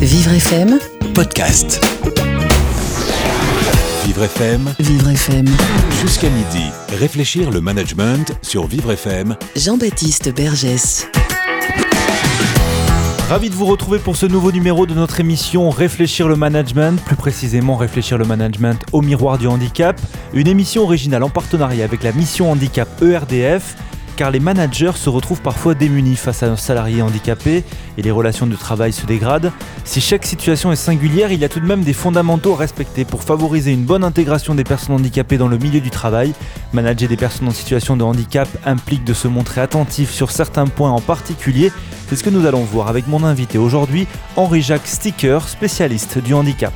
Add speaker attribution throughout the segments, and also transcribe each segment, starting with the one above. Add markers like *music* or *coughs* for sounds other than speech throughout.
Speaker 1: Vivre FM,
Speaker 2: podcast. Vivre FM,
Speaker 1: Vivre FM.
Speaker 2: jusqu'à midi. Réfléchir le management sur Vivre FM.
Speaker 1: Jean-Baptiste Bergès.
Speaker 3: Ravi de vous retrouver pour ce nouveau numéro de notre émission Réfléchir le management, plus précisément Réfléchir le management au miroir du handicap, une émission originale en partenariat avec la mission handicap ERDF, car les managers se retrouvent parfois démunis face à un salarié handicapé et les relations de travail se dégradent. Si chaque situation est singulière, il y a tout de même des fondamentaux à respecter pour favoriser une bonne intégration des personnes handicapées dans le milieu du travail. Manager des personnes en situation de handicap implique de se montrer attentif sur certains points en particulier. C'est ce que nous allons voir avec mon invité aujourd'hui, Henri-Jacques Sticker, spécialiste du handicap.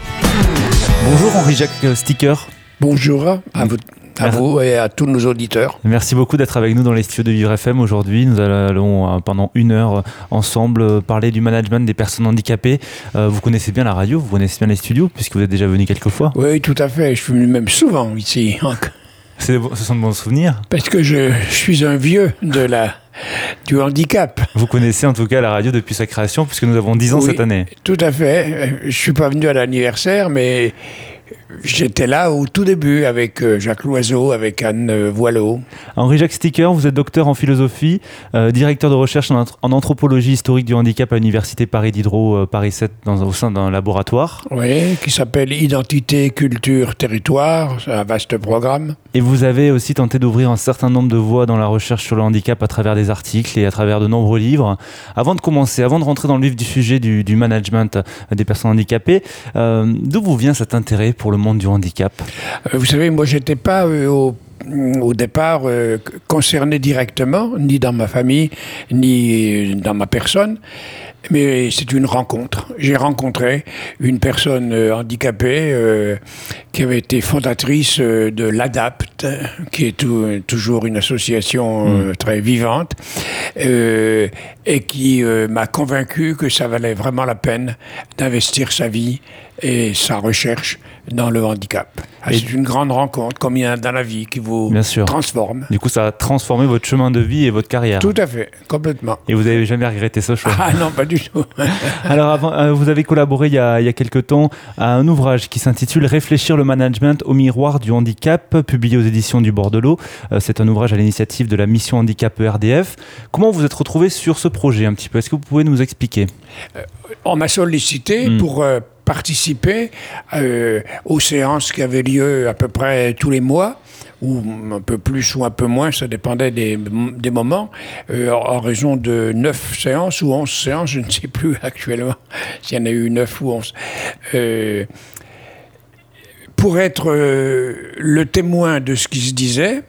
Speaker 3: Bonjour Henri-Jacques Sticker.
Speaker 4: Bonjour à vous, à
Speaker 3: Merci.
Speaker 4: vous et à tous nos auditeurs.
Speaker 3: Merci beaucoup d'être avec nous dans les studios de Vivre FM aujourd'hui. Nous allons euh, pendant une heure euh, ensemble euh, parler du management des personnes handicapées. Euh, Vous connaissez bien la radio, vous connaissez bien les studios puisque vous êtes déjà venu quelques fois.
Speaker 4: Oui, tout à fait. Je suis venu même souvent ici. *laughs*
Speaker 3: C'est- Ce sont de bons souvenirs.
Speaker 4: Parce que je, je suis un vieux de la, du handicap.
Speaker 3: Vous connaissez en tout cas la radio depuis sa création puisque nous avons 10 ans
Speaker 4: Oui.
Speaker 3: cette année.
Speaker 4: Tout à fait. Je suis pas venu à l'anniversaire, mais j'étais là au tout début avec euh, Jacques Loiseau, avec Anne euh, Voileau.
Speaker 3: Henri-Jacques Sticker, vous êtes docteur en philosophie, euh, directeur de recherche en, anth- en anthropologie historique du handicap à l'université Paris Diderot, euh, Paris 7, dans, au sein d'un laboratoire.
Speaker 4: Oui, qui s'appelle Identité, Culture, Territoire. C'est un vaste programme.
Speaker 3: Et vous avez aussi tenté d'ouvrir un certain nombre de voies dans la recherche sur le handicap à travers des articles et à travers de nombreux livres. Avant de commencer, avant de rentrer dans le vif du sujet du, du management des personnes handicapées, euh, d'où vous vient cet intérêt pour le monde du handicap
Speaker 4: Euh, Vous savez, moi, j'étais pas euh, au, au départ euh, concerné directement, ni dans ma famille, ni euh, dans ma personne. Mais c'est une rencontre. J'ai rencontré une personne euh, handicapée euh, qui avait été fondatrice de l'ADAPT, qui est tou- toujours une association euh, très vivante, et qui m'a convaincu que ça valait vraiment la peine d'investir sa vie et sa recherche dans le handicap. Ah, C'est une grande rencontre, comme il y en a dans la vie, qui vous
Speaker 3: Bien sûr.
Speaker 4: transforme.
Speaker 3: Du coup, ça a transformé votre chemin de vie et votre carrière.
Speaker 4: Tout à fait, complètement.
Speaker 3: Et vous n'avez jamais regretté ce choix
Speaker 4: Ah non, pas du tout. *laughs*
Speaker 3: Alors, avant, euh, vous avez collaboré il y, a, il y a quelques temps à un ouvrage qui s'intitule Réfléchir le management au miroir du handicap, publié aux éditions du Bordelot. Euh, C'est un ouvrage à l'initiative de la mission handicap ERDF. Comment vous êtes retrouvé sur ce projet un petit peu? Est-ce que vous pouvez nous expliquer?
Speaker 4: On m'a sollicité
Speaker 3: Mm.
Speaker 4: pour euh, participer euh, aux séances qui avaient lieu à peu près tous les mois, ou un peu plus ou un peu moins, ça dépendait des, des moments, euh, en raison de neuf séances ou onze séances, je ne sais plus *laughs* actuellement s'il y en a eu neuf ou onze. Euh, pour être le témoin de ce qui se disait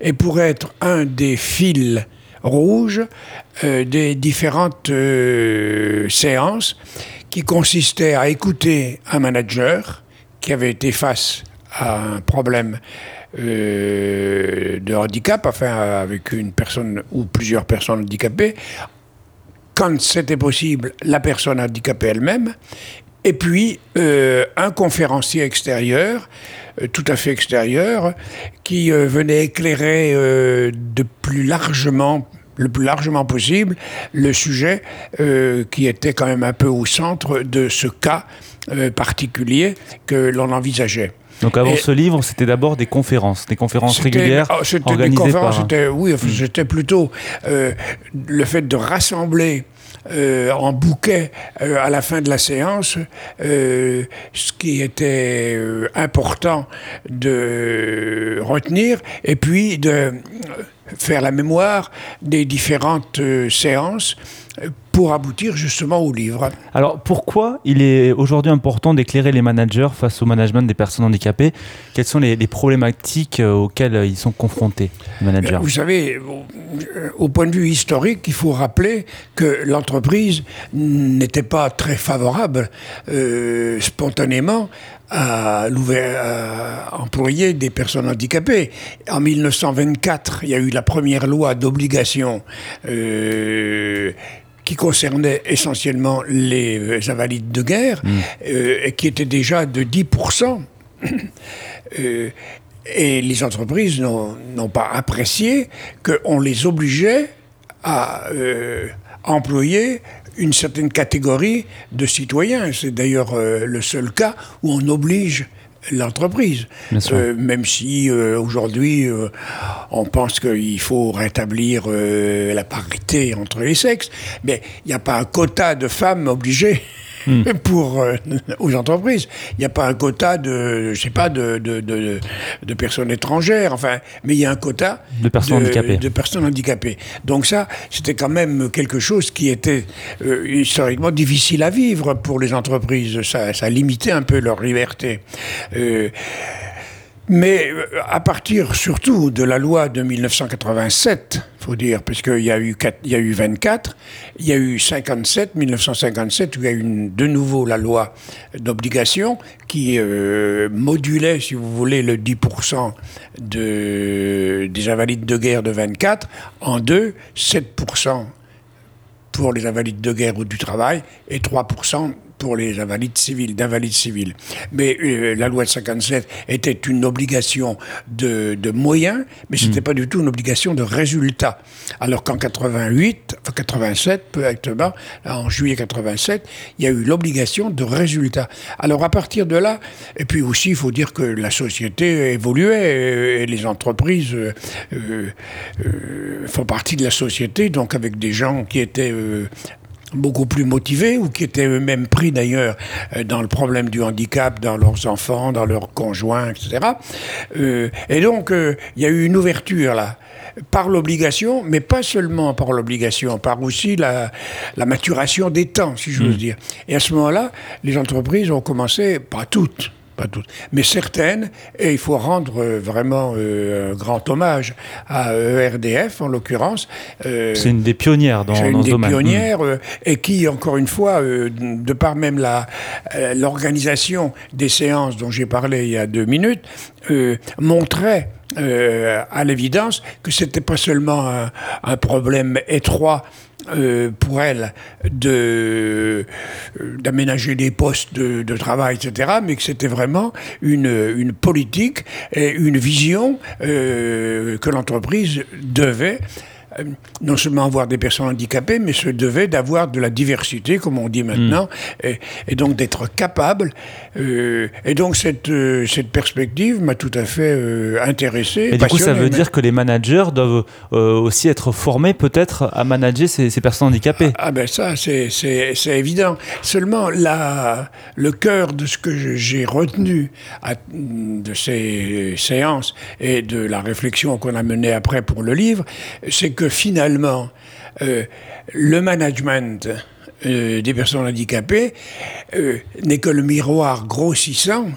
Speaker 4: et pour être un des fils rouges des différentes séances qui consistaient à écouter un manager qui avait été face à un problème euh, de handicap, enfin avec une personne ou plusieurs personnes handicapées, quand c'était possible, la personne handicapée elle-même, et puis euh, un conférencier extérieur, euh, tout à fait extérieur, qui venait éclairer de plus largement le plus largement possible le sujet euh, qui était quand même un peu au centre de ce cas euh, particulier que l'on envisageait.
Speaker 3: Donc, avant
Speaker 4: Et-
Speaker 3: ce livre, c'était d'abord des conférences, des conférences régulières
Speaker 4: oh, C'était des
Speaker 3: organisées
Speaker 4: conférences,
Speaker 3: par.
Speaker 4: c'était- oui, enfin, c'était plutôt euh, le fait de rassembler euh, en bouquet euh, à la fin de la séance euh, ce qui était important de retenir et puis de faire la mémoire des différentes euh, séances euh, pour aboutir justement au livre.
Speaker 3: Alors, pourquoi il est aujourd'hui important d'éclairer les managers face au management des personnes handicapées? Quelles sont les, les problématiques euh, auxquelles ils sont confrontés, les managers?
Speaker 4: Vous savez, au- au point de vue historique, il faut rappeler que l'entreprise n'était pas très favorable euh, spontanément à, à employer des personnes handicapées. En 1924, il y a eu la première loi d'obligation euh, qui concernait essentiellement les invalides de guerre, euh, et qui était déjà de 10%. *coughs* Euh, et les entreprises n'ont n'ont pas apprécié qu'on les obligeait à euh, employer une certaine catégorie de citoyens. C'est d'ailleurs euh, le seul cas où on oblige l'entreprise. Euh, même si euh, aujourd'hui on pense qu'il faut rétablir la parité entre les sexes, mais il n'y a pas un quota de femmes obligées Hmm. pour euh, *laughs* aux entreprises. Il n'y a pas un quota de, je sais pas, de, de, de, personnes étrangères, enfin, mais il y a un quota
Speaker 3: de personnes handicapées.
Speaker 4: De personnes handicapées. Donc ça, c'était quand même quelque chose qui était euh, historiquement difficile à vivre pour les entreprises. Ça, ça limitait un peu leur liberté. Euh, mais à partir surtout de la loi de 1987, faut dire, parce qu'il y a eu il y a eu 24, il y a eu 57, 1957 où il y a eu de nouveau la loi d'obligation qui euh, modulait, si vous voulez, le 10% de, des invalides de guerre de 24 en deux, 7% pour les invalides de guerre ou du travail et 3% pour les invalides civils, d'invalides civils. Mais euh, la loi de 57 était une obligation de, de moyens, mais ce n'était hmm. pas du tout une obligation de résultat. Alors qu'en 88, enfin 87, peu exactement, en juillet 87, il y a eu l'obligation de résultat. Alors à partir de là, et puis aussi, il faut dire que la société évoluait et les entreprises euh, euh, font partie de la société, donc avec des gens qui étaient beaucoup plus motivés ou qui étaient eux-mêmes pris d'ailleurs euh, dans le problème du handicap, dans leurs enfants, dans leurs conjoints, etc. Euh, et donc, euh, il y a eu une ouverture là par l'obligation, mais pas seulement par l'obligation, par aussi la, la, maturation des temps, si j'ose mmh. dire. Et à ce moment-là, les entreprises ont commencé, pas toutes, pas toutes, mais certaines, et il faut rendre euh, vraiment euh, un grand hommage à ERDF en l'occurrence.
Speaker 3: Euh, c'est une des pionnières dans,
Speaker 4: dans
Speaker 3: ce domaine.
Speaker 4: une des pionnières et qui, encore une fois, de par même la l'organisation des séances dont j'ai parlé il y a deux minutes, montrait à l'évidence que c'était pas seulement un, un problème étroit euh, pour elle euh, d'aménager des postes de, travail, etc., mais que c'était vraiment une, politique et une vision euh, que l'entreprise devait non seulement avoir des personnes handicapées, mais se devait d'avoir de la diversité, comme on dit maintenant, mm. et, donc d'être capable. Euh, et donc cette, euh, cette perspective m'a tout à fait intéressé.
Speaker 3: Et du coup, ça veut dire que les managers doivent aussi être formés peut-être à manager ces, ces personnes handicapées.
Speaker 4: Ah, ah ben ça, c'est évident. Seulement, la, le cœur de ce que j'ai retenu à, de ces séances et de la réflexion qu'on a menée après pour le livre, c'est que que finalement, euh, le management euh, des personnes handicapées euh, n'est que le miroir grossissant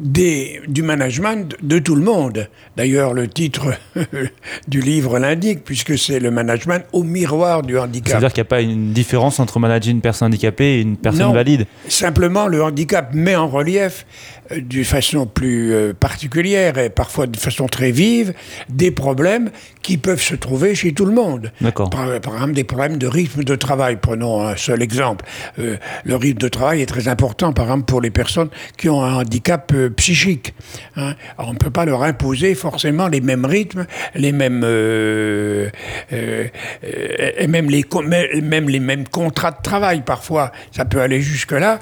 Speaker 4: des, du management de tout le monde. D'ailleurs, le titre *laughs* du livre l'indique, puisque c'est le management au miroir du handicap.
Speaker 3: C'est-à-dire qu'il n'y a pas une différence entre manager une personne handicapée et une personne
Speaker 4: non,
Speaker 3: valide?
Speaker 4: Simplement, le handicap met en relief d'une façon plus euh, particulière et parfois de façon très vive des problèmes qui peuvent se trouver chez tout le monde.
Speaker 3: Par,
Speaker 4: par, exemple, des problèmes de rythme de travail. Prenons un seul exemple. Euh, le rythme de travail est très important, par exemple, pour les personnes qui ont un handicap euh, psychique. Hein. on ne peut pas leur imposer forcément les mêmes rythmes, les mêmes, euh, et même les, même les mêmes contrats de travail parfois. Ça peut aller jusque là.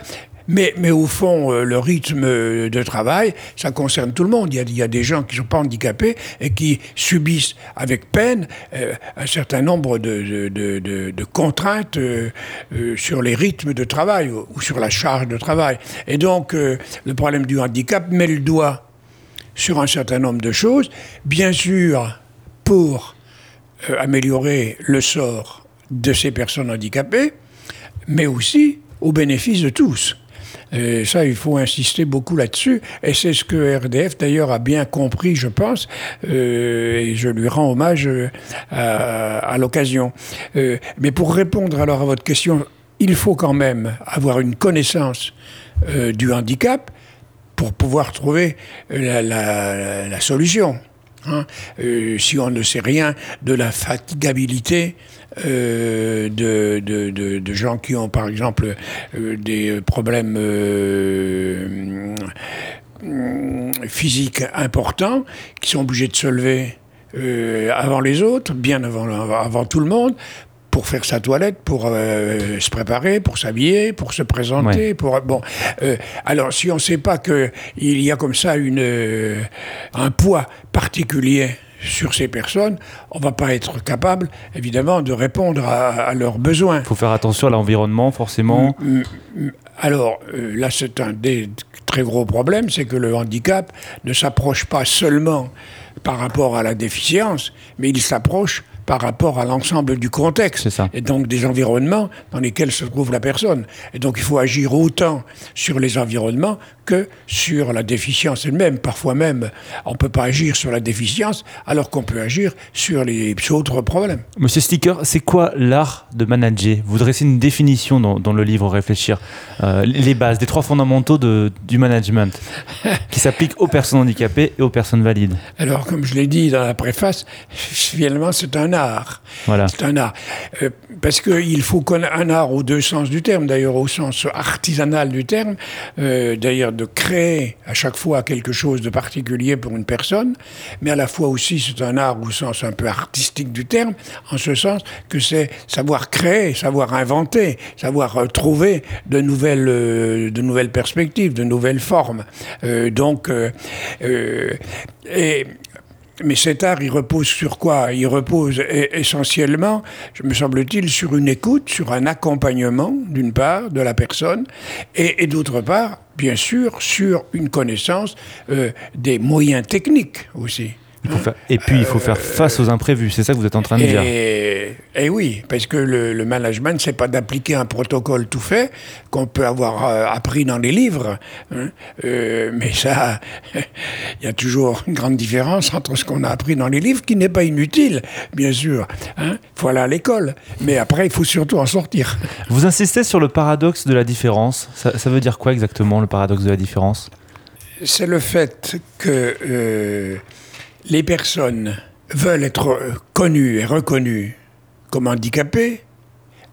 Speaker 4: Mais, au fond, euh, le rythme de travail, ça concerne tout le monde. Il y a, des gens qui ne sont pas handicapés et qui subissent avec peine euh, un certain nombre de, contraintes euh, euh, sur les rythmes de travail ou, ou, sur la charge de travail. Et donc, euh, le problème du handicap met le doigt sur un certain nombre de choses. Bien sûr, pour améliorer le sort de ces personnes handicapées, mais aussi au bénéfice de tous. Ça, il faut insister beaucoup là-dessus. Et c'est ce que RDF, d'ailleurs, a bien compris, je pense. Euh, et je lui rends hommage euh, à, l'occasion. Euh, mais pour répondre alors à votre question, il faut quand même avoir une connaissance du handicap pour pouvoir trouver la, solution. Hein. Si on ne sait rien de la fatigabilité euh, de, de, de, de, gens qui ont par exemple euh, des problèmes euh, physiques importants, qui sont obligés de se lever avant les autres, bien avant, avant tout le monde, pour faire sa toilette, pour euh, se préparer, pour s'habiller, pour se présenter. Pour, bon, euh, alors, si on ne sait pas qu'il y a comme ça une, euh, un poids particulier sur ces personnes, on ne va pas être capable, évidemment, de répondre à, leurs besoins.
Speaker 3: Il faut faire attention à l'environnement, forcément.
Speaker 4: Alors, là, c'est un des très gros problèmes, c'est que le handicap ne s'approche pas seulement par rapport à la déficience, mais il s'approche par rapport à l'ensemble du contexte et donc des environnements dans lesquels se trouve la personne. Et donc il faut agir autant sur les environnements que sur la déficience elle-même. Parfois même, on ne peut pas agir sur la déficience alors qu'on peut agir sur les autres problèmes.
Speaker 3: Monsieur Sticker, c'est quoi l'art de manager? Vous dressez une définition dans, le livre Réfléchir, euh, les bases, des trois fondamentaux de, du management *laughs* qui s'appliquent aux personnes handicapées et aux personnes valides.
Speaker 4: Alors, comme je l'ai dit dans la préface, *laughs* finalement, c'est un art. Voilà. C'est un art. Euh, parce qu'il faut connaître un art aux deux sens du terme, d'ailleurs au sens artisanal du terme, euh, d'ailleurs de créer à chaque fois quelque chose de particulier pour une personne, mais à la fois aussi c'est un art au sens un peu artistique du terme, en ce sens que c'est savoir créer, savoir inventer, savoir euh, trouver de nouvelles, de nouvelles perspectives, de nouvelles formes. donc, et mais cet art, il repose sur quoi? Il repose essentiellement, je me semble-t-il, sur une écoute, sur un accompagnement, d'une part, de la personne, et, d'autre part, bien sûr, sur une connaissance euh, des moyens techniques aussi
Speaker 3: et puis, il faut faire face aux imprévus. C'est ça que vous êtes en train de dire.
Speaker 4: Et oui, parce que le, le management, c'est pas d'appliquer un protocole tout fait qu'on peut avoir euh, appris dans les livres. Hein. Euh, mais ça, *laughs* il y a toujours une grande différence entre ce qu'on a appris dans les livres, qui n'est pas inutile, bien sûr. Hein. Il faut aller à l'école. Mais après, il faut surtout en sortir. *laughs*
Speaker 3: Vous insistez sur le paradoxe de la différence. Ça, ça veut dire quoi exactement, le paradoxe de la différence?
Speaker 4: C'est le fait que... Euh, les personnes veulent être connues et reconnues comme handicapées,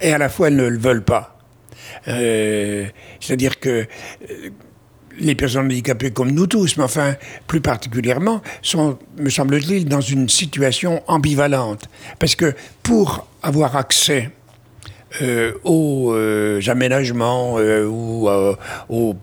Speaker 4: et à la fois elles ne le veulent pas. Euh, c'est-à-dire que euh, les personnes handicapées comme nous tous, mais enfin plus particulièrement, sont, me semble-t-il, dans une situation ambivalente. Parce que pour avoir accès euh, aux aménagements ou aux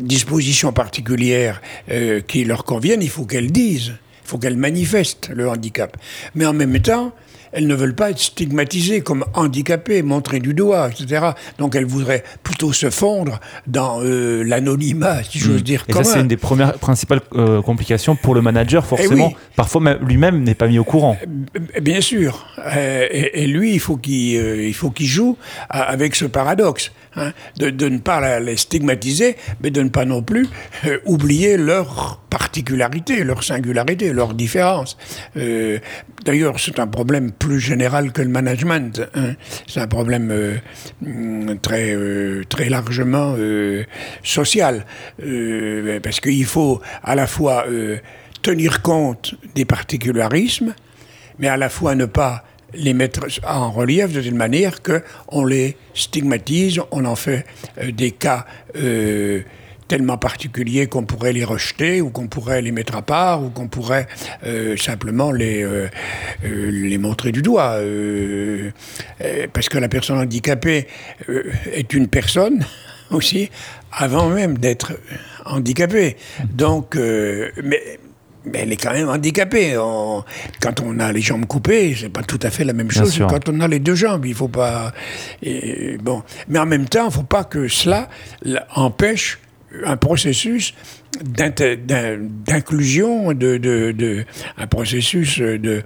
Speaker 4: dispositions particulières euh, qui leur conviennent, il faut qu'elles disent, il faut qu'elles manifestent le handicap. Mais en même temps, elles ne veulent pas être stigmatisées comme handicapées, montrées du doigt, etc. Donc elles voudraient plutôt se fondre dans euh, l'anonymat, si j'ose mm. dire.
Speaker 3: Et ça, c'est une des premières principales euh, complications pour le manager, eh forcément. Parfois, lui-même n'est pas mis au courant.
Speaker 4: Bien sûr. Et, lui, il faut qu'il faut qu'il joue avec ce paradoxe. Hein, de, ne pas les stigmatiser, mais de ne pas non plus euh, oublier leur particularité, leur singularité, leur différence. Euh, d'ailleurs, c'est un problème plus général que le management. Hein. C'est un problème euh, mm, très, très largement social, parce qu'il faut à la fois tenir compte des particularismes, mais à la fois ne pas les mettre en relief de telle manière qu'on les stigmatise, on en fait euh, des cas euh, tellement particuliers qu'on pourrait les rejeter ou qu'on pourrait les mettre à part ou qu'on pourrait euh, simplement les, les montrer du doigt. parce que la personne handicapée est une personne *laughs* aussi avant même d'être handicapée. Donc, mais mais elle est quand même handicapée. quand on a les jambes coupées, c'est pas tout à fait la même chose que quand on a les deux jambes. Il faut pas. bon, mais en même temps, il faut pas que cela empêche un processus d'inclusion, de, de, un processus de,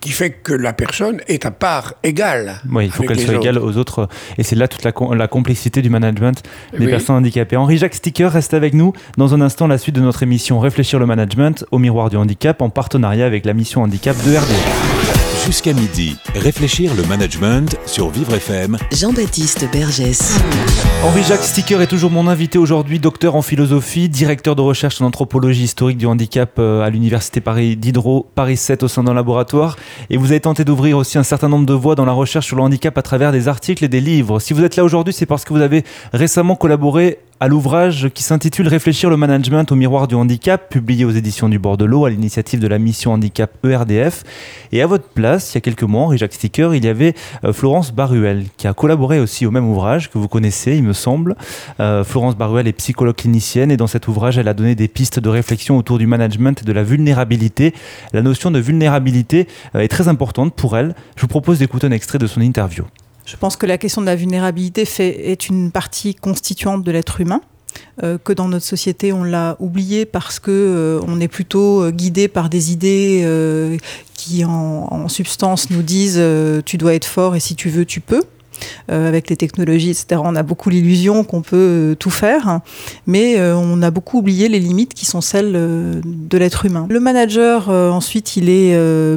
Speaker 4: qui fait que la personne est à part égale.
Speaker 3: Oui, il faut qu'elle soit égale aux autres. Et c'est là toute la, la, complexité du management des personnes handicapées. Henri-Jacques Sticker reste avec nous. Dans un instant, la suite de notre émission Réfléchir le management au miroir du handicap en partenariat avec la mission handicap de RD.
Speaker 2: Jusqu'à midi, réfléchir le management sur Vivre FM.
Speaker 1: Jean-Baptiste Bergès.
Speaker 3: Henri-Jacques Sticker est toujours mon invité aujourd'hui, docteur en philosophie, directeur de recherche en anthropologie historique du handicap euh, à l'Université Paris Diderot, Paris 7 au sein d'un laboratoire. Et vous avez tenté d'ouvrir aussi un certain nombre de voies dans la recherche sur le handicap à travers des articles et des livres. Si vous êtes là aujourd'hui, c'est parce que vous avez récemment collaboré à l'ouvrage qui s'intitule Réfléchir le management au miroir du handicap, publié aux éditions du Bordelot à l'initiative de la mission handicap ERDF. Et à votre place, il y a quelques mois, Henri Jacques Sticker, il y avait euh, Florence Baruel qui a collaboré aussi au même ouvrage que vous connaissez, il me semble. Euh, Florence Baruel est psychologue clinicienne et dans cet ouvrage, elle a donné des pistes de réflexion autour du management et de la vulnérabilité. La notion de vulnérabilité euh, est très importante pour elle. Je vous propose d'écouter un extrait de son interview.
Speaker 5: Je pense que la question de la vulnérabilité fait, est une partie constituante de l'être humain. Euh, que dans notre société on l'a oublié parce que euh, on est plutôt euh, guidé par des idées qui en, substance nous disent tu dois être fort et si tu veux tu peux euh, avec les technologies, etc. On a beaucoup l'illusion qu'on peut euh, tout faire, mais euh, on a beaucoup oublié les limites qui sont celles de l'être humain. Le manager, ensuite,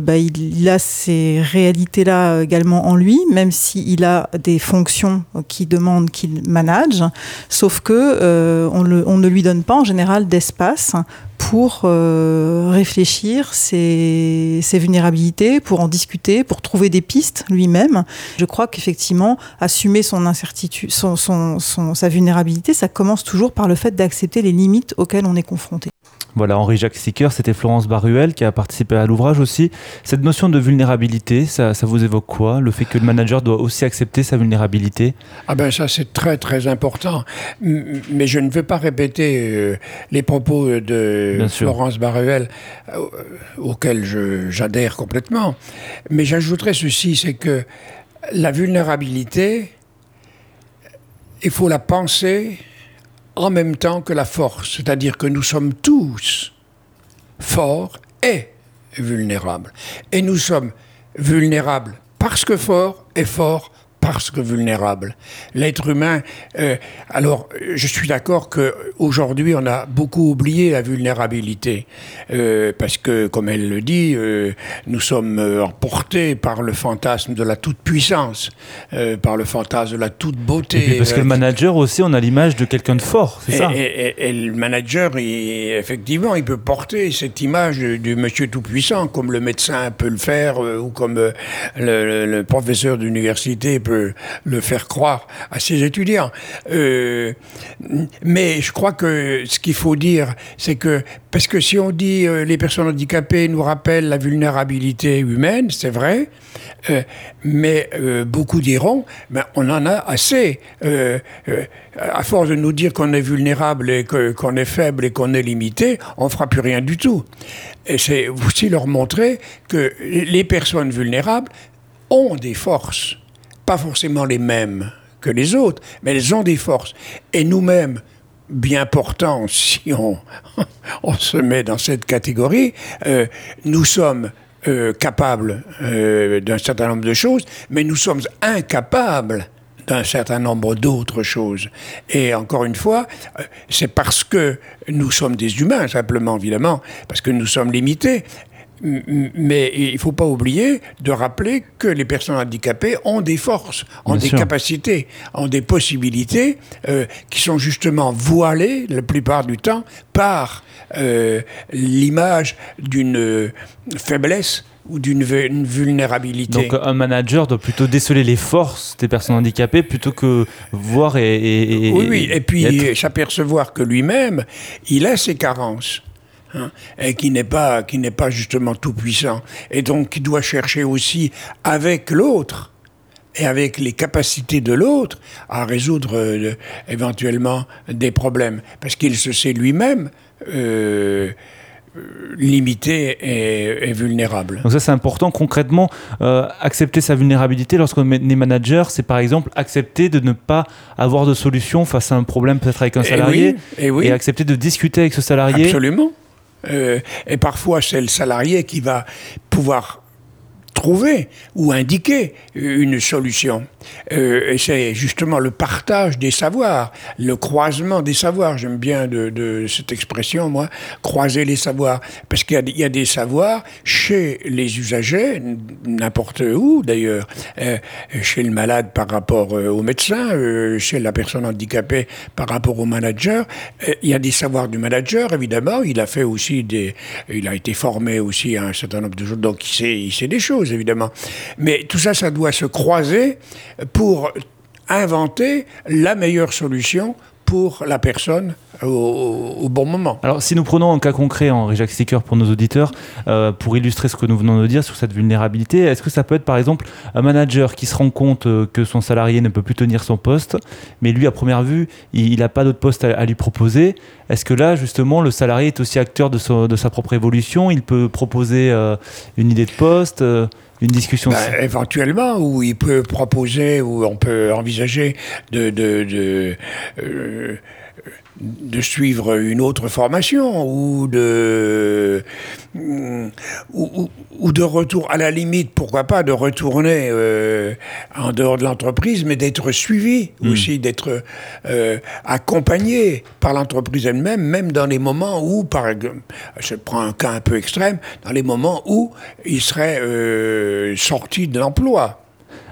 Speaker 5: bah, il, a ces réalités-là également en lui, même s'il a des fonctions qui demandent qu'il manage, sauf que on, le, on ne lui donne pas en général d'espace pour euh, réfléchir ses, ses, vulnérabilités, pour en discuter, pour trouver des pistes lui-même. Je crois qu'effectivement, assumer son incertitude, son, son, son, sa vulnérabilité, ça commence toujours par le fait d'accepter les limites auxquelles on est confronté.
Speaker 3: Voilà, Henri-Jacques Sicker, c'était Florence Baruel qui a participé à l'ouvrage aussi. Cette notion de vulnérabilité, ça, ça, vous évoque quoi? Le fait que le manager doit aussi accepter sa vulnérabilité?
Speaker 4: Ah ben ça c'est très très important. Mais je ne veux pas répéter euh, les propos de Bien Florence sûr. Baruel euh, auxquels j'adhère complètement. Mais j'ajouterais ceci, c'est que la vulnérabilité, il faut la penser en même temps que la force, c'est-à-dire que nous sommes tous forts et vulnérables. Et nous sommes vulnérables parce que forts et forts parce que vulnérable. L'être humain, euh, alors je suis d'accord que aujourd'hui on a beaucoup oublié la vulnérabilité euh, parce que, comme elle le dit, euh, nous sommes emportés par le fantasme de la toute puissance, par le fantasme de la toute beauté.
Speaker 3: Et parce que le manager aussi, on a l'image de quelqu'un de fort, c'est ça?
Speaker 4: Et, et, et, le manager, il, effectivement, il peut porter cette image du monsieur tout puissant, comme le médecin peut le faire ou comme le, le, le professeur d'université peut le faire croire à ses étudiants. Euh, mais je crois que ce qu'il faut dire, c'est que, parce que si on dit euh, les personnes handicapées nous rappellent la vulnérabilité humaine, c'est vrai, euh, mais beaucoup diront, ben, on en a assez. À force de nous dire qu'on est vulnérable et qu'on qu est faible et qu'on est limité, on fera plus rien du tout. Et c'est aussi leur montrer que les personnes vulnérables ont des forces pas forcément les mêmes que les autres, mais elles ont des forces. Et nous-mêmes, bien portants, *laughs* si on, se met dans cette catégorie, euh, nous sommes euh, capables euh, d'un certain nombre de choses, mais nous sommes incapables d'un certain nombre d'autres choses. Et encore une fois, c'est parce que nous sommes des humains, simplement, évidemment, parce que nous sommes limités, mais il ne faut pas oublier de rappeler que les personnes handicapées ont des forces, ont Bien des sûr. capacités, ont des possibilités euh, qui sont justement voilées la plupart du temps par euh, l'image d'une euh, faiblesse ou d'une vulnérabilité.
Speaker 3: Donc un manager doit plutôt déceler les forces des personnes handicapées plutôt que voir et... et,
Speaker 4: et oui, oui, et puis s'apercevoir que lui-même, il a ses carences hein, et qui n'est pas qui n'est pas justement tout puissant et donc qui doit chercher aussi avec l'autre et avec les capacités de l'autre à résoudre euh, éventuellement des problèmes parce qu'il se sait lui-même euh, limité et, et, vulnérable.
Speaker 3: Donc ça c'est important concrètement euh, accepter sa vulnérabilité lorsqu'on est manager, c'est par exemple accepter de ne pas avoir de solution face à un problème peut-être avec un salarié
Speaker 4: et, oui, et, oui.
Speaker 3: et accepter de discuter avec ce salarié.
Speaker 4: Absolument. Euh, et parfois, c'est le salarié qui va pouvoir trouver ou indiquer une solution. Euh, c'est justement le partage des savoirs, le croisement des savoirs. J'aime bien de, cette expression, moi, croiser les savoirs. Parce qu'il y, a des savoirs chez les usagers, n'importe où d'ailleurs, euh, chez le malade par rapport euh, au médecin, euh, chez la personne handicapée par rapport au manager. Il y a des savoirs du manager, évidemment. Il a fait aussi des. Il a été formé aussi à un certain nombre de choses, donc il sait, il sait des choses évidemment. Mais tout ça, ça doit se croiser pour inventer la meilleure solution pour la personne au, bon moment.
Speaker 3: Alors, si nous prenons un cas concret en Jacques Sticker pour nos auditeurs, euh, pour illustrer ce que nous venons de dire sur cette vulnérabilité, est-ce que ça peut être par exemple un manager qui se rend compte euh, que son salarié ne peut plus tenir son poste, mais lui, à première vue, il n'a pas d'autre poste à, lui proposer? Est-ce que là, justement, le salarié est aussi acteur de, sa propre évolution? Il peut proposer euh, une idée de poste une discussion
Speaker 4: ben, Éventuellement, où il peut proposer, ou on peut envisager de, de, de euh, de suivre une autre formation ou de ou, ou, de retour à la limite pourquoi pas de retourner euh, en dehors de l'entreprise mais d'être suivi hmm. aussi d'être euh, accompagné par l'entreprise elle-même même dans les moments où par exemple je prends un cas un peu extrême dans les moments où il serait euh, sorti de l'emploi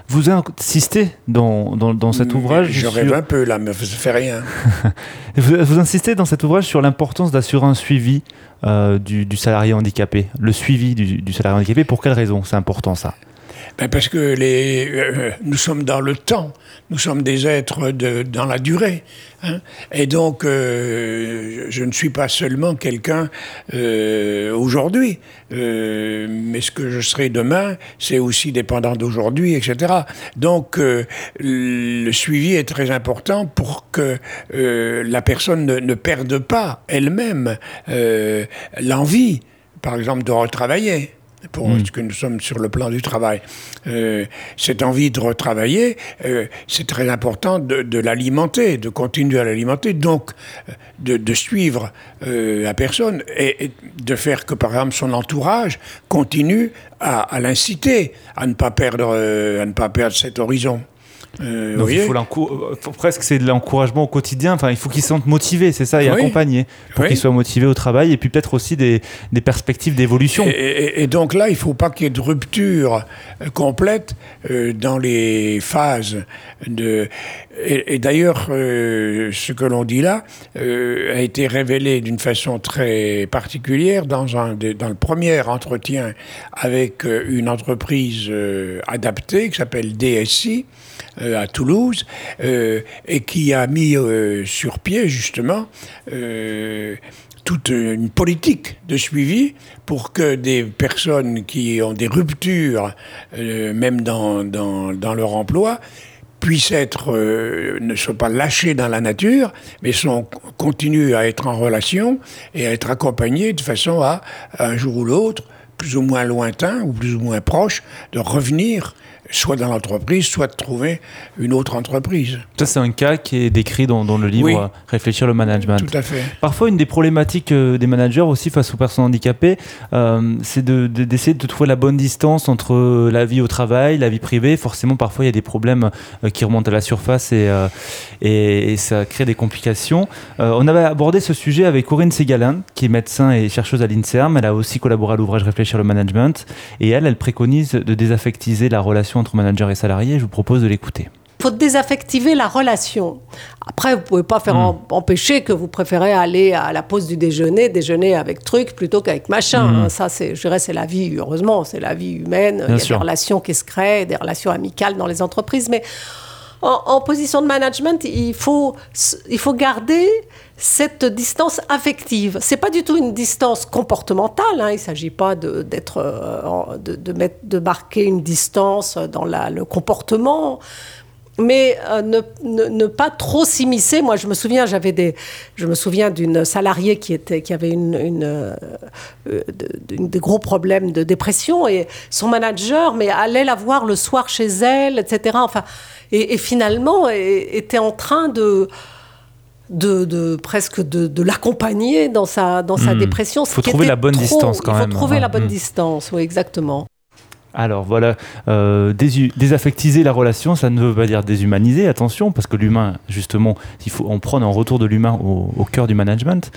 Speaker 3: vous insistez dans, dans, cet ouvrage.
Speaker 4: Je rêve un peu là, mais ça fait rien. *laughs*
Speaker 3: vous, insistez dans cet ouvrage sur l'importance d'assurer un suivi euh, du, salarié handicapé. Le suivi du, du salarié handicapé, pour quelle raison? C'est important ça
Speaker 4: ben Parce que les, euh, nous sommes dans le temps, nous sommes des êtres dans la durée. Hein. et donc, euh, je ne suis pas seulement quelqu'un euh, aujourd'hui, mais ce que je serai demain, c'est aussi dépendant d'aujourd'hui, etc. Donc, le suivi est très important pour que la personne ne, ne perde pas elle-même l'envie, par exemple, de retravailler pour mm. ce que nous sommes sur le plan du travail. Euh, cette envie de retravailler, euh, c'est très important de, l'alimenter, de continuer à l'alimenter, donc euh, de, suivre la personne et, de faire que, par exemple, son entourage continue à, à l'inciter à ne pas perdre, à ne pas perdre cet horizon.
Speaker 3: Euh, Donc il faut, presque c'est de l'encouragement au quotidien. Enfin, il faut qu'ils se sentent motivés, c'est ça, et accompagnés pour qu'ils soient motivés au travail, et puis peut-être aussi des, des perspectives d'évolution.
Speaker 4: Et, donc là, il ne faut pas qu'il y ait de rupture euh, complète euh, dans les phases de. Et, d'ailleurs, ce que l'on dit là a été révélé d'une façon très particulière dans un dans le premier entretien avec une entreprise adaptée qui s'appelle DSI. Euh, à Toulouse euh, et qui a mis euh, sur pied justement toute une politique de suivi pour que des personnes qui ont des ruptures, même dans, dans, leur emploi, puissent être, ne soient pas lâchées dans la nature, mais sont, continuent à être en relation et à être accompagnées de façon à, un jour ou l'autre, plus ou moins lointain ou plus ou moins proche, de revenir soit dans l'entreprise, soit de trouver une autre entreprise.
Speaker 3: Ça, c'est un cas qui est décrit dans, dans le livre Réfléchir le management.
Speaker 4: Tout à fait.
Speaker 3: Parfois, une des problématiques euh, des managers aussi face aux personnes handicapées, euh, c'est d'essayer de, de, trouver la bonne distance entre la vie au travail, la vie privée. Forcément, parfois, il y a des problèmes euh, qui remontent à la surface et, et, ça crée des complications. on avait abordé ce sujet avec Corinne Ségalin, qui est médecin et chercheuse à l'INSERM. Elle a aussi collaboré à l'ouvrage Réfléchir le management. Et elle, elle préconise de désaffectiviser la relation entre manager et salarié. Je vous propose de l'écouter.
Speaker 6: Il faut désaffectiver la relation. Après, vous pouvez pas faire hmm. empêcher que vous préférez aller à la pause du déjeuner, déjeuner avec truc plutôt qu'avec machin. Hmm. Hein. Ça, c'est, je dirais, c'est la vie, heureusement, c'est la vie humaine. il y a des relations qui se créent, des relations amicales dans les entreprises. Mais en, position de management, il faut, il faut garder cette distance affective. C'est pas du tout une distance comportementale. Hein. Il s'agit pas de, d'être, euh, de, de, marquer une distance dans le comportement mais euh, ne, pas trop s'immiscer. Moi, je me souviens, j'avais des, je me souviens d'une salariée qui était, qui avait une, euh, des gros problèmes de dépression et son manager, mais allait la voir le soir chez elle, etc. Enfin, et, finalement était en train de de, presque de, l'accompagner dans sa, dans sa hmm. dépression.
Speaker 3: Il faut trouver la bonne distance quand
Speaker 6: même.
Speaker 3: Il
Speaker 6: faut trouver la bonne distance, oui, exactement.
Speaker 3: Alors voilà, euh, désaffectiser la relation, ça ne veut pas dire déshumaniser, attention, parce que l'humain, justement, il faut en prendre un retour de l'humain au, cœur du management.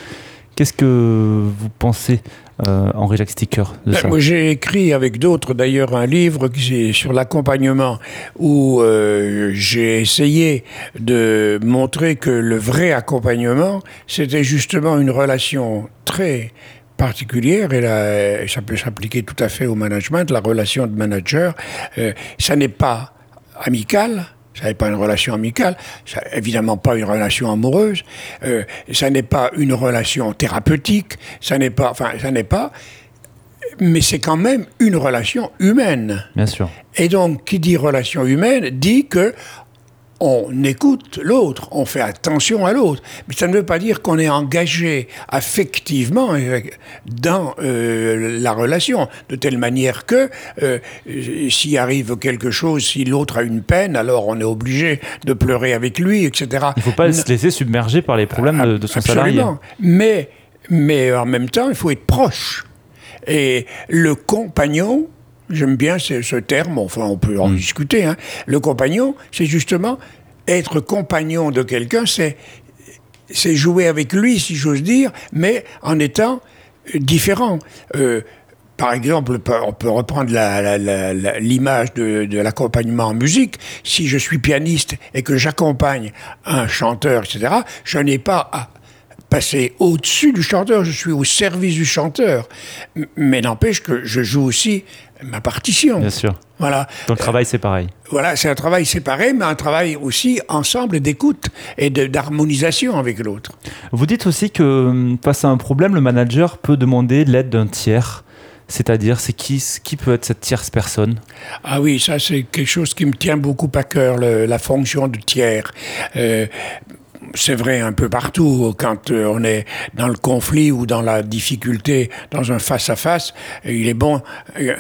Speaker 3: Qu'est-ce que vous pensez, euh, Henri-Jacques Sticker, de ben, ça?
Speaker 4: Moi, j'ai écrit avec d'autres, d'ailleurs, un livre sur l'accompagnement, où euh, j'ai essayé de montrer que le vrai accompagnement, c'était justement une relation très particulière et ça peut s'appliquer tout à fait au management, la relation de manager. Euh, ça n'est pas amical, Ça n'est pas une relation amicale, ça, évidemment pas une relation amoureuse, euh, ça n'est pas une relation thérapeutique, ça n'est pas, enfin, ça n'est pas, mais c'est quand même une relation humaine.
Speaker 3: Bien sûr.
Speaker 4: Et donc, qui dit relation humaine dit que on écoute l'autre, on fait attention à l'autre. Mais ça ne veut pas dire qu'on est engagé affectivement dans euh, la relation, de telle manière que euh, s'il arrive quelque chose, si l'autre a une peine, alors on est obligé de pleurer avec lui, etc.
Speaker 3: Il ne faut pas se laisser submerger par les problèmes de, de son salarié.
Speaker 4: Mais, mais en même temps, il faut être proche. Et le compagnon, J'aime bien ce, terme, enfin on peut en mm. discuter. Hein. Le compagnon, c'est justement être compagnon de quelqu'un, c'est c'est jouer avec lui, si j'ose dire, mais en étant différent. Euh, par exemple, on peut reprendre l'image de, de l'accompagnement en musique. Si je suis pianiste et que j'accompagne un chanteur, etc., je n'ai pas à passer au-dessus du chanteur, je suis au service du chanteur. Mais n'empêche que je joue aussi ma partition.
Speaker 3: Bien sûr.
Speaker 4: Voilà.
Speaker 3: Ton travail, c'est pareil.
Speaker 4: Voilà, c'est un travail séparé, mais un travail aussi ensemble d'écoute et d'harmonisation avec l'autre.
Speaker 3: Vous dites aussi que hum, face à un problème, le manager peut demander l'aide d'un tiers. C'est-à-dire, c'est qui, qui peut être cette tierce personne?
Speaker 4: Ah oui, ça c'est quelque chose qui me tient beaucoup à cœur, la fonction de tiers. Euh, c'est vrai un peu partout. Quand euh, on est dans le conflit ou dans la difficulté, dans un face-à-face, il est bon euh,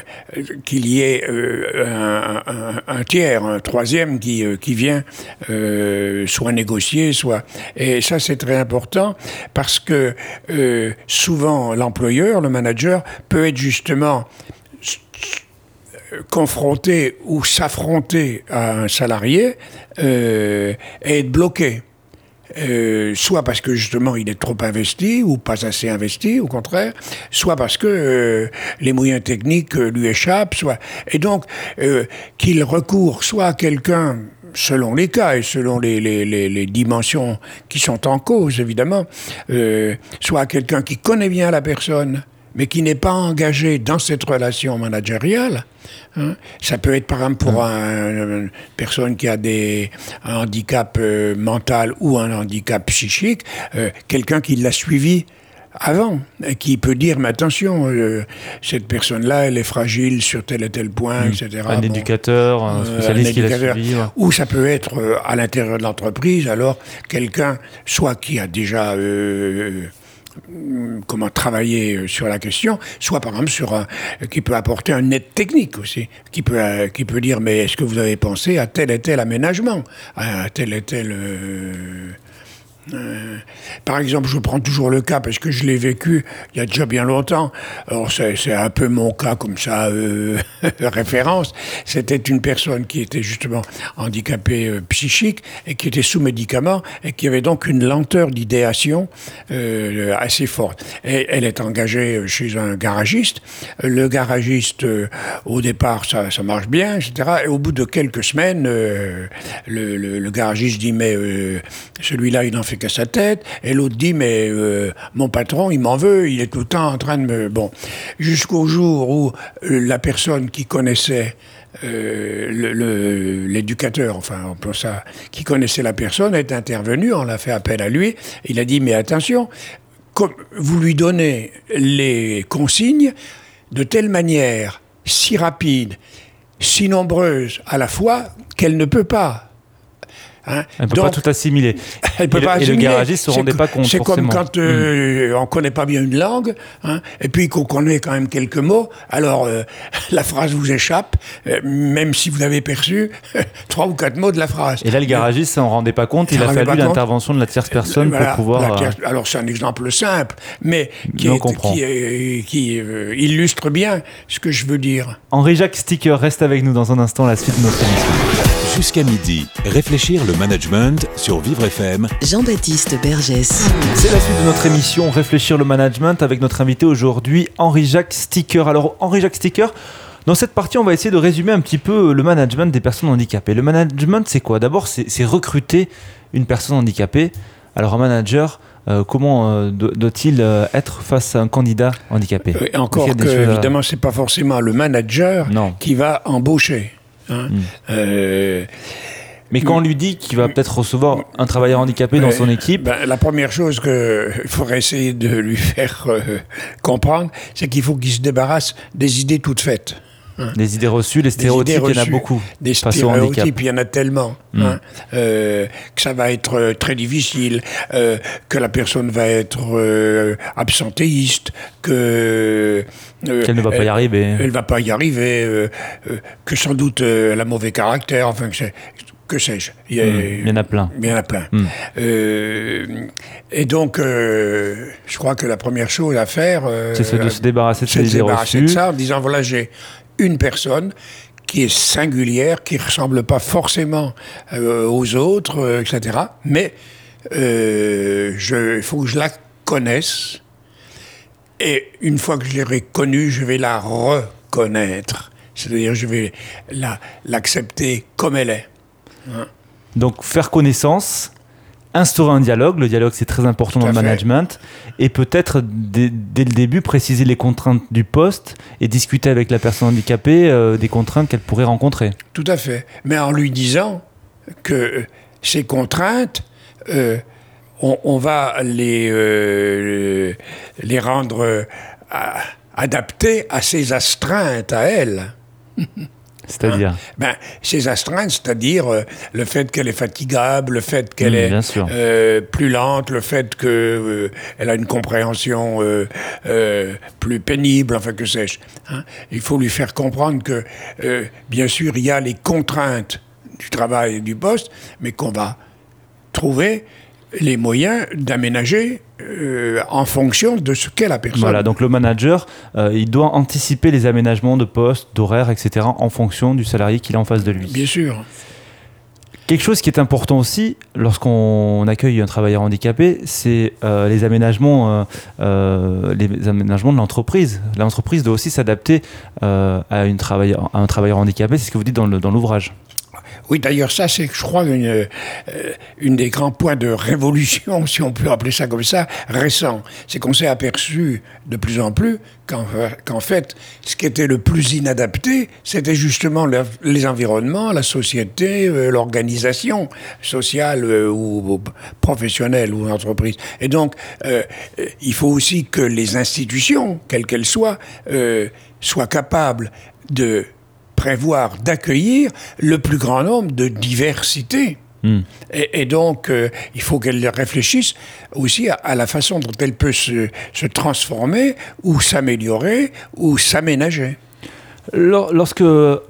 Speaker 4: qu'il y ait euh, un, tiers, un troisième qui, qui vient soit négocier, soit... Et ça, c'est très important parce que souvent, l'employeur, le manager, peut être justement confronté ou s'affronter à un salarié et être bloqué. Euh, soit parce que justement il est trop investi ou pas assez investi, au contraire, soit parce que euh, les moyens techniques euh, lui échappent, soit et donc qu'il recourt soit à quelqu'un selon les cas et selon les, dimensions qui sont en cause, évidemment, soit à quelqu'un qui connaît bien la personne, mais qui n'est pas engagé dans cette relation managériale, hein? ça peut être par exemple pour une personne qui a des, un handicap euh, mental ou un handicap psychique, euh, quelqu'un qui l'a suivi avant, et qui peut dire, mais attention, euh, cette personne-là, elle est fragile sur tel et tel point, etc.
Speaker 3: Un éducateur, un spécialiste qui l'a suivi.
Speaker 4: Ou ça peut être à l'intérieur de l'entreprise, alors quelqu'un, soit qui a déjà comment travailler euh, sur la question, soit par exemple sur un, qui peut apporter un aide technique aussi, qui peut, euh, qui peut dire mais est-ce que vous avez pensé à tel et tel aménagement, à tel et tel euh, euh, par exemple, je prends toujours le cas parce que je l'ai vécu il y a déjà bien longtemps. Alors c'est un peu mon cas comme ça, euh, *laughs* référence. C'était une personne qui était justement handicapée euh, psychique et qui était sous médicaments et qui avait donc une lenteur d'idéation assez forte. Et elle est engagée chez un garagiste. Le garagiste, au départ, ça, ça, marche bien, etc. Et au bout de quelques semaines, le, le, le, garagiste dit mais celui-là, il en fait qu'à sa tête, et l'autre dit mais euh, mon patron il m'en veut, il est tout le temps en train de me bon. Jusqu'au jour où euh, la personne qui connaissait euh, l'éducateur, enfin on ça, qui connaissait la personne est intervenu, on l'a fait appel à lui, il a dit mais attention, comme vous lui donnez les consignes de telle manière, si rapide, si nombreuse à la fois qu'elle ne peut pas
Speaker 3: Hein. Elle ne peut pas tout assimiler. *laughs*
Speaker 4: Elle peut
Speaker 3: et,
Speaker 4: pas
Speaker 3: le,
Speaker 4: assimiler.
Speaker 3: et le garagiste ne se rendait pas compte.
Speaker 4: C'est comme quand euh, mm. on ne connaît pas bien une langue, hein, et puis qu'on connaît quand même quelques mots, alors euh, *laughs* la phrase vous échappe, euh, même si vous avez perçu *laughs* trois ou quatre mots de la phrase.
Speaker 3: Et là, le garagiste ne s'en rendait pas compte, il, a fallu l'intervention de la tierce personne pour pouvoir.
Speaker 4: Tierce, alors, c'est un exemple simple, mais qui, est, qui, qui illustre bien ce que je veux dire.
Speaker 3: Henri-Jacques Sticker reste avec nous dans un instant, la suite de notre émission.
Speaker 2: Jusqu'à midi, réfléchir le management sur Vivre FM.
Speaker 1: Jean-Baptiste Bergès.
Speaker 3: C'est la suite de notre émission Réfléchir le management avec notre invité aujourd'hui, Henri-Jacques Sticker. Alors, Henri-Jacques Sticker, dans cette partie, on va essayer de résumer un petit peu le management des personnes handicapées. Le management, c'est quoi? D'abord, c'est recruter une personne handicapée. Alors, un manager, euh, comment euh, doit-il euh, être face à un candidat handicapé?
Speaker 4: Encore que, évidemment, c'est pas forcément le manager qui va embaucher. Hein. Mm. Euh,
Speaker 3: Mais quand on lui dit qu'il va peut-être recevoir un travailleur handicapé dans son équipe,
Speaker 4: ben, la première chose qu'il faudrait essayer de lui faire euh, comprendre, c'est qu'il faut qu'il se débarrasse des idées toutes faites.
Speaker 3: les idées reçues, les
Speaker 4: Des
Speaker 3: stéréotypes, il y en a beaucoup.
Speaker 4: Des stéréotypes, il y en a tellement.
Speaker 3: Mm.
Speaker 4: hein, euh, que ça va être euh, très difficile, euh, que la personne va être euh, absentéiste, que... euh,
Speaker 3: Qu'elle ne va pas y
Speaker 4: elle-
Speaker 3: arriver.
Speaker 4: Elle va pas y arriver, euh, euh, que sans doute euh, elle a mauvais caractère, enfin, que, c'est- que sais-je. Il
Speaker 3: Mm, il y en a plein.
Speaker 4: Il y en a plein.
Speaker 3: Mm.
Speaker 4: Euh, et donc, euh, je crois que la première chose à faire, euh,
Speaker 3: C'est de se débarrasser de ces idées
Speaker 4: de
Speaker 3: reçues.
Speaker 4: ça en disant voilà, j'ai une personne qui est singulière, qui ressemble pas forcément aux autres, etc. Mais il faut que je la connaisse. Et une fois que je l'aurai connue, je vais la reconnaître. C'est-à-dire, je vais la- l'accepter comme elle est.
Speaker 3: Donc faire connaissance, instaurer un dialogue, le dialogue c'est très important dans le
Speaker 4: fait.
Speaker 3: management, et peut-être dès, dès le début préciser les contraintes du poste et discuter avec la personne handicapée euh, des contraintes qu'elle pourrait rencontrer.
Speaker 4: Tout à fait. Mais en lui disant que ces contraintes, euh, on, on va les, euh, les rendre adaptées à ses astreintes à elle. *laughs*
Speaker 3: C'est-à-dire,
Speaker 4: Ben, ces astreintes, c'est-à-dire euh, le fait qu'elle est fatigable, le fait qu'elle est euh, plus lente, le fait qu'elle a une compréhension euh, euh, plus pénible, enfin que sais-je. hein. Il faut lui faire comprendre que, euh, bien sûr, il y a les contraintes du travail et du poste, mais qu'on va trouver les moyens d'aménager euh, en fonction de ce qu'est la personne.
Speaker 3: voilà, donc le manager, euh, il doit anticiper les aménagements de poste, d'horaire, etc. en fonction du salarié qu'il a en face de lui.
Speaker 4: Bien sûr.
Speaker 3: Quelque chose qui est important aussi lorsqu'on accueille un travailleur handicapé, c'est euh, les aménagements, euh, euh, les aménagements de l'entreprise. L'entreprise doit aussi s'adapter à, un travailleur handicapé. C'est ce que vous dites dans l'ouvrage.
Speaker 4: Oui, d'ailleurs, ça, c'est, je crois, une, euh, une des grands points de révolution, *laughs* si on peut appeler ça comme ça, récent. C'est qu'on s'est aperçu de plus en plus qu'en, qu'en fait, ce qui était le plus inadapté, c'était justement le- les environnements, la société, euh, l'organisation sociale euh, ou, ou professionnelle ou entreprise. Et donc, il faut aussi que les institutions, quelles qu'elles soient, soient capables de prévoir d'accueillir le plus grand nombre de diversités.
Speaker 3: Hmm.
Speaker 4: Et, et donc, euh, il faut qu'elle réfléchisse aussi à, à la façon dont elle peut se, se transformer ou s'améliorer ou s'aménager.
Speaker 3: Lors- Lorsque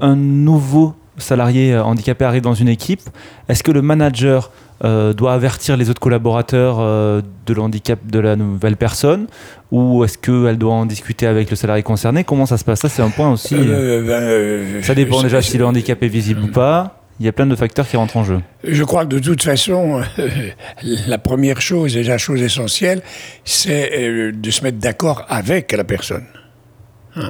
Speaker 3: un nouveau salarié euh, handicapé arrive dans une équipe, est-ce que le manager euh, doit avertir les autres collaborateurs euh, de l'handicap de la nouvelle personne ou est-ce qu'elle doit en discuter avec le salarié concerné? Comment ça se passe? Ça, c'est un point aussi.
Speaker 4: Euh, ben,
Speaker 3: ça dépend déjà si le handicap est visible ou pas. Il y a plein de facteurs qui rentrent en jeu.
Speaker 4: Je crois que de toute façon, la première chose et la chose essentielle, c'est euh, de se mettre d'accord avec la personne. Hein.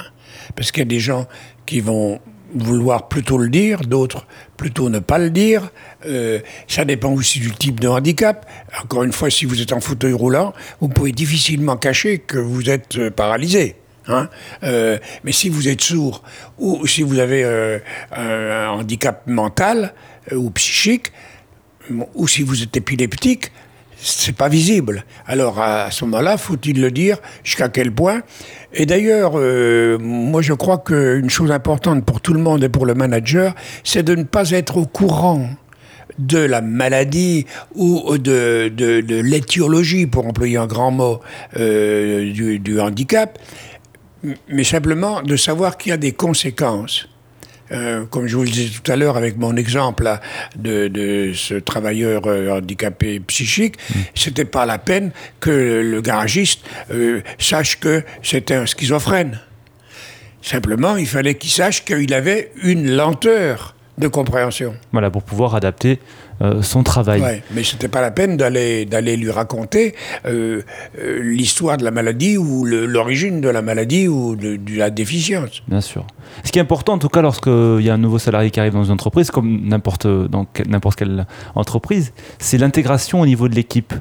Speaker 4: Parce qu'il y a des gens qui vont vouloir plutôt le dire, d'autres plutôt ne pas le dire. Euh, ça dépend aussi du type de handicap. Encore une fois, si vous êtes en fauteuil roulant, vous pouvez difficilement cacher que vous êtes euh, paralysé. Hein Euh, mais si vous êtes sourd ou si vous avez un handicap mental ou psychique, ou si vous êtes épileptique, c'est pas visible. Alors à ce moment-là, faut-il le dire jusqu'à quel point? Et d'ailleurs, euh, moi je crois qu'une chose importante pour tout le monde et pour le manager, c'est de ne pas être au courant de la maladie ou de, de, l'étiologie, pour employer un grand mot, euh, du handicap, mais simplement de savoir qu'il y a des conséquences. Euh, comme je vous le disais tout à l'heure avec mon exemple là, de, de ce travailleur euh, handicapé psychique, c'était pas la peine que le garagiste euh, sache que c'était un schizophrène. Simplement, il fallait qu'il sache qu'il avait une lenteur de compréhension.
Speaker 3: Voilà, pour pouvoir adapter euh, son travail.
Speaker 4: Ouais, mais c'était pas la peine d'aller d'aller lui raconter euh, euh, l'histoire de la maladie ou l'origine de la maladie ou de, de la déficience.
Speaker 3: Bien sûr. Ce qui est important, en tout cas, lorsqu'il y a un nouveau salarié qui arrive dans une entreprise, comme n'importe quelle entreprise, c'est l'intégration au niveau de l'équipe.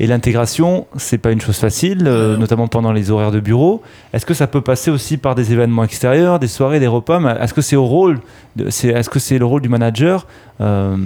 Speaker 3: Et l'intégration, c'est pas une chose facile, euh, notamment pendant les horaires de bureau. Est-ce que ça peut passer aussi par des événements extérieurs, des soirées, des repas? Mais Est-ce que c'est au rôle, est-ce que c'est le rôle du manager euh,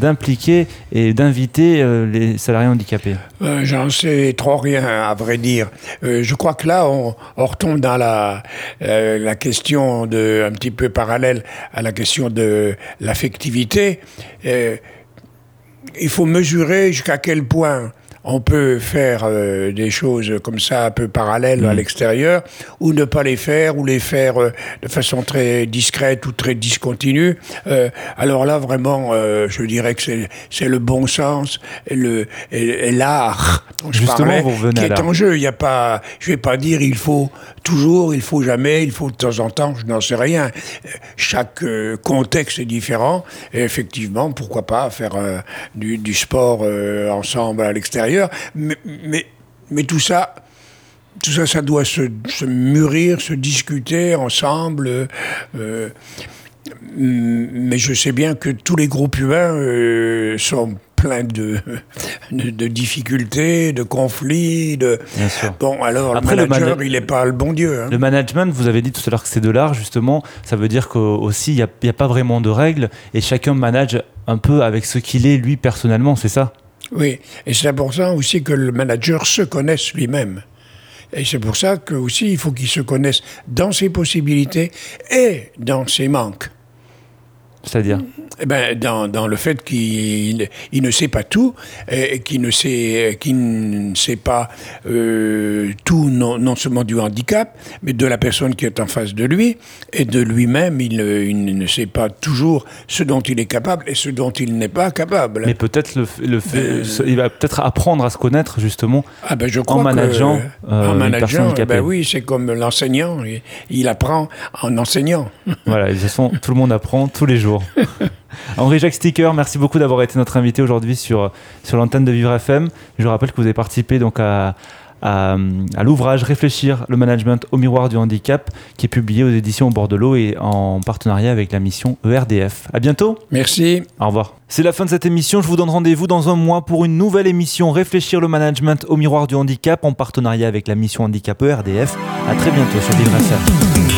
Speaker 3: d'impliquer et d'inviter euh, les salariés handicapés?
Speaker 4: J'en sais trop rien, à vrai dire. Je crois que là, on, on retombe dans la, la question de, un petit peu parallèle à la question de l'affectivité. Il faut mesurer jusqu'à quel point on peut faire euh, des choses comme ça un peu parallèles à l'extérieur ou ne pas les faire ou les faire euh, de façon très discrète ou très discontinue. Euh, alors là vraiment euh, je dirais que c'est c'est le bon sens et le et, et l'art dont je
Speaker 3: Justement,
Speaker 4: parlais,
Speaker 3: vous
Speaker 4: qui est en jeu. Il y a pas je vais pas dire il faut toujours, il faut jamais, il faut de temps en temps, je n'en sais rien. Chaque euh, contexte est différent et effectivement, pourquoi pas faire euh, du, sport euh, ensemble à l'extérieur. Mais, tout ça, tout ça, ça doit se, mûrir, se discuter ensemble. mais je sais bien que tous les groupes humains sont pleins de, de, de difficultés, de conflits. De...
Speaker 3: Bien sûr.
Speaker 4: Bon, alors
Speaker 3: Après,
Speaker 4: le
Speaker 3: le
Speaker 4: manager,
Speaker 3: mana-
Speaker 4: il n'est pas le bon Dieu. hein.
Speaker 3: Le management, vous avez dit tout à l'heure que c'est de l'art, justement. Ça veut dire qu'aussi, il n'y a, y a pas vraiment de règles et chacun manage un peu avec ce qu'il est, lui, personnellement, c'est ça?
Speaker 4: Oui, et c'est important aussi que le manager se connaisse lui-même. Et c'est pour ça que aussi il faut qu'il se connaisse dans ses possibilités et dans ses manques.
Speaker 3: C'est-à-dire
Speaker 4: Eh ben, dans, dans le fait qu'il il ne sait pas tout, et qu'il ne sait, qu'il ne sait pas euh, tout, non, non seulement du handicap, mais de la personne qui est en face de lui, et de lui-même, il, ne- il ne sait pas toujours ce dont il est capable et ce dont il n'est pas capable.
Speaker 3: Mais peut-être le, fait,
Speaker 4: Euh,
Speaker 3: il va peut-être apprendre à se connaître, justement.
Speaker 4: Ah ben je crois
Speaker 3: manageant,
Speaker 4: que,
Speaker 3: euh,
Speaker 4: en manageant, eh ben oui, c'est comme l'enseignant, il, il apprend en enseignant.
Speaker 3: Voilà, de toute façon, tout le monde apprend tous les jours. *laughs* Henri-Jacques Sticker, merci beaucoup d'avoir été notre invité aujourd'hui sur, sur l'antenne de Vivre FM. Je rappelle que vous avez participé donc à, à, à l'ouvrage Réfléchir le management au miroir du handicap qui est publié aux éditions au bord de l'eau et en partenariat avec la mission ERDF. À bientôt.
Speaker 4: Merci.
Speaker 3: Au revoir. C'est la fin de cette émission. Je vous donne rendez-vous dans un mois pour une nouvelle émission Réfléchir le management au miroir du handicap en partenariat avec la mission handicap ERDF. À très bientôt sur Vivre FM.